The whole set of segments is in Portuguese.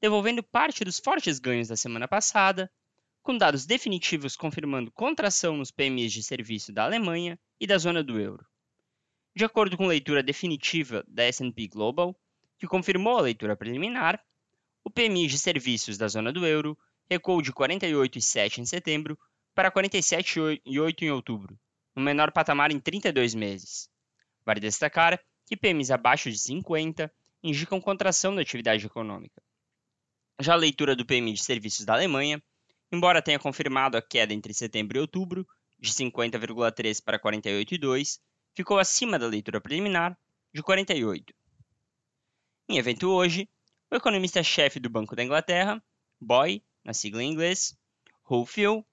devolvendo parte dos fortes ganhos da semana passada, com dados definitivos confirmando contração nos PMIs de serviço da Alemanha e da zona do euro. De acordo com leitura definitiva da S&P Global, que confirmou a leitura preliminar, o PMI de serviços da zona do euro recuou de 48,7 em setembro para 47,8 em outubro, no menor patamar em 32 meses. Vale destacar que PMIs abaixo de 50 indicam contração da atividade econômica. Já a leitura do PMI de serviços da Alemanha, embora tenha confirmado a queda entre setembro e outubro, de 50,3 para 48,2, ficou acima da leitura preliminar, de 48. Em evento hoje, o economista-chefe do Banco da Inglaterra, Boy, na sigla em inglês, Phil,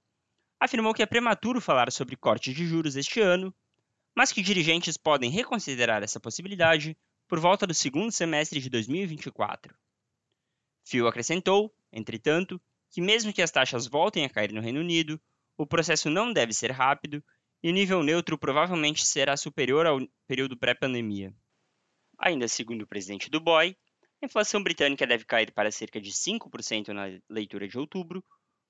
afirmou que é prematuro falar sobre cortes de juros este ano, mas que dirigentes podem reconsiderar essa possibilidade por volta do segundo semestre de 2024. Phil acrescentou, entretanto, que mesmo que as taxas voltem a cair no Reino Unido, o processo não deve ser rápido e o nível neutro provavelmente será superior ao período pré-pandemia. Ainda segundo o presidente do BOE, a inflação britânica deve cair para cerca de 5% na leitura de outubro,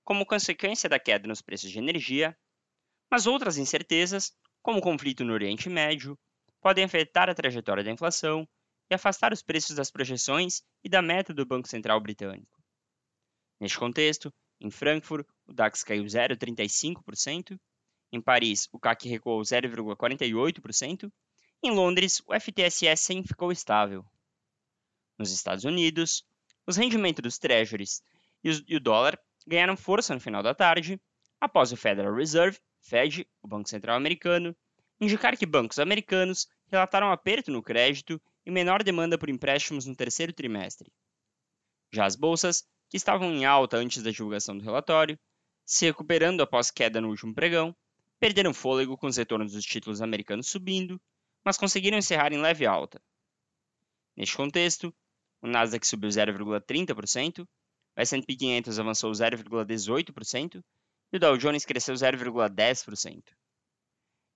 como consequência da queda nos preços de energia, mas outras incertezas, como o conflito no Oriente Médio, podem afetar a trajetória da inflação e afastar os preços das projeções e da meta do Banco Central Britânico. Neste contexto, em Frankfurt, o DAX caiu 0,35%, em Paris, o CAC recuou 0,48%, em Londres, o FTSE 100 ficou estável. Nos Estados Unidos, os rendimentos dos treasuries e o dólar ganharam força no final da tarde, após o Federal Reserve, Fed, o Banco Central Americano, indicar que bancos americanos relataram aperto no crédito e menor demanda por empréstimos no terceiro trimestre. Já as bolsas, que estavam em alta antes da divulgação do relatório, se recuperando após queda no último pregão, perderam fôlego com os retornos dos títulos americanos subindo, mas conseguiram encerrar em leve alta. Neste contexto, o Nasdaq subiu 0,30%, o S&P 500 avançou 0,18% e o Dow Jones cresceu 0,10%.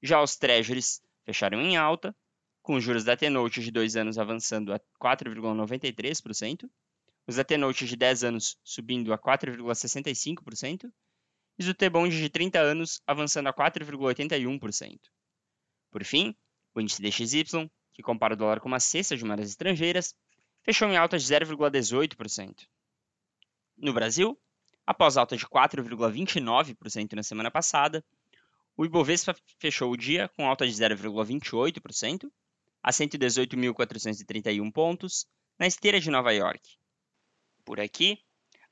Já os Treasuries fecharam em alta, com os juros da T-Note de 2 anos avançando a 4,93%, os da T-Note de 10 anos subindo a 4,65% e os do T-Bond de 30 anos avançando a 4,81%. Por fim, o índice DXY, que compara o dólar com uma cesta de moedas estrangeiras, fechou em alta de 0,18%. No Brasil, após alta de 4,29% na semana passada, o Ibovespa fechou o dia com alta de 0,28%, a 118.431 pontos, na esteira de Nova York. Por aqui,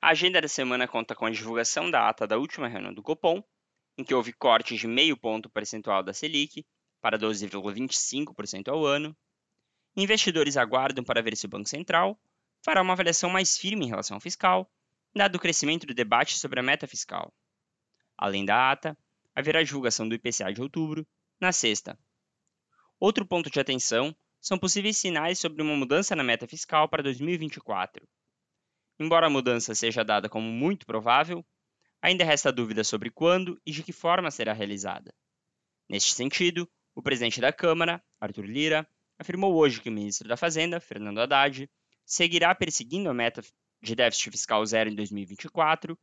a agenda da semana conta com a divulgação da ata da última reunião do Copom, em que houve cortes de meio ponto percentual da Selic para 12,25% ao ano. Investidores aguardam para ver se o Banco Central fará uma avaliação mais firme em relação ao fiscal, dado o crescimento do debate sobre a meta fiscal. Além da ata, haverá a divulgação do IPCA de outubro, na sexta, Outro ponto de atenção são possíveis sinais sobre uma mudança na meta fiscal para 2024. Embora a mudança seja dada como muito provável, ainda resta dúvida sobre quando e de que forma será realizada. Neste sentido, o presidente da Câmara, Arthur Lira, afirmou hoje que o ministro da Fazenda, Fernando Haddad, seguirá perseguindo a meta de déficit fiscal zero em 2024,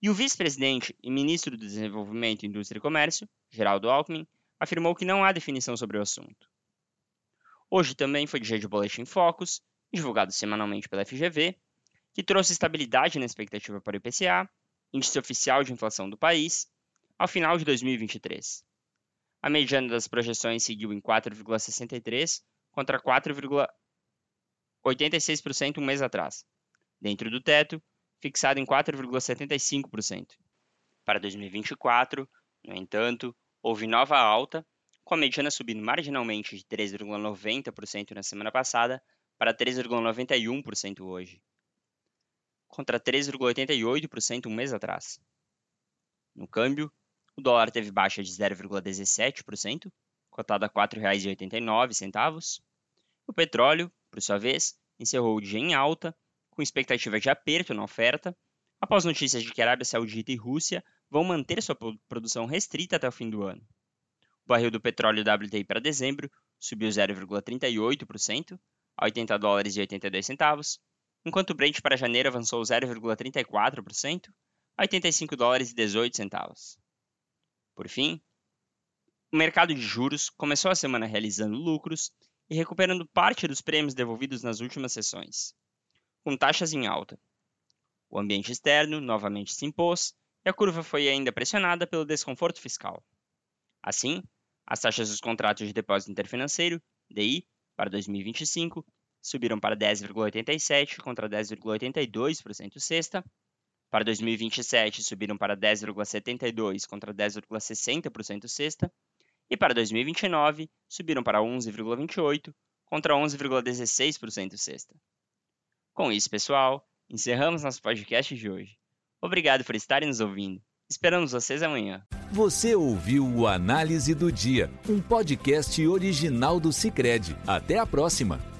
e o vice-presidente e ministro do Desenvolvimento, Indústria e Comércio, Geraldo Alckmin, afirmou que não há definição sobre o assunto. Hoje também foi dia de Boletim Focus, divulgado semanalmente pela FGV, que trouxe estabilidade na expectativa para o IPCA, índice oficial de inflação do país, ao final de 2023. A mediana das projeções seguiu em 4,63 contra 4,86% um mês atrás, dentro do teto, fixado em 4,75%. Para 2024, no entanto, houve nova alta, com a mediana subindo marginalmente de 3,90% na semana passada para 3,91% hoje. contra 3,88% um mês atrás. No câmbio, o dólar teve baixa de 0,17%, cotado a R$ 4,89. O petróleo, por sua vez, encerrou o dia em alta, com expectativa de aperto na oferta, após notícias de que Arábia Saudita e Rússia vão manter sua produção restrita até o fim do ano. O barril do petróleo WTI para dezembro subiu 0,38% a 80 dólares e 82 centavos, enquanto o Brent para janeiro avançou 0,34% a 85 dólares e 18 centavos. Por fim, o mercado de juros começou a semana realizando lucros e recuperando parte dos prêmios devolvidos nas últimas sessões, com taxas em alta. O ambiente externo novamente se impôs e a curva foi ainda pressionada pelo desconforto fiscal. Assim, as taxas dos contratos de depósito interfinanceiro, DI, para 2025 subiram para 10,87 contra 10,82% sexta. Para 2027 subiram para 10,72 contra 10,60% sexta. E para 2029 subiram para 11,28 contra 11,16% sexta. Com isso, pessoal, encerramos nosso podcast de hoje. Obrigado por estarem nos ouvindo. Esperamos vocês amanhã. Você ouviu o Análise do Dia, um podcast original do Cicred. Até a próxima!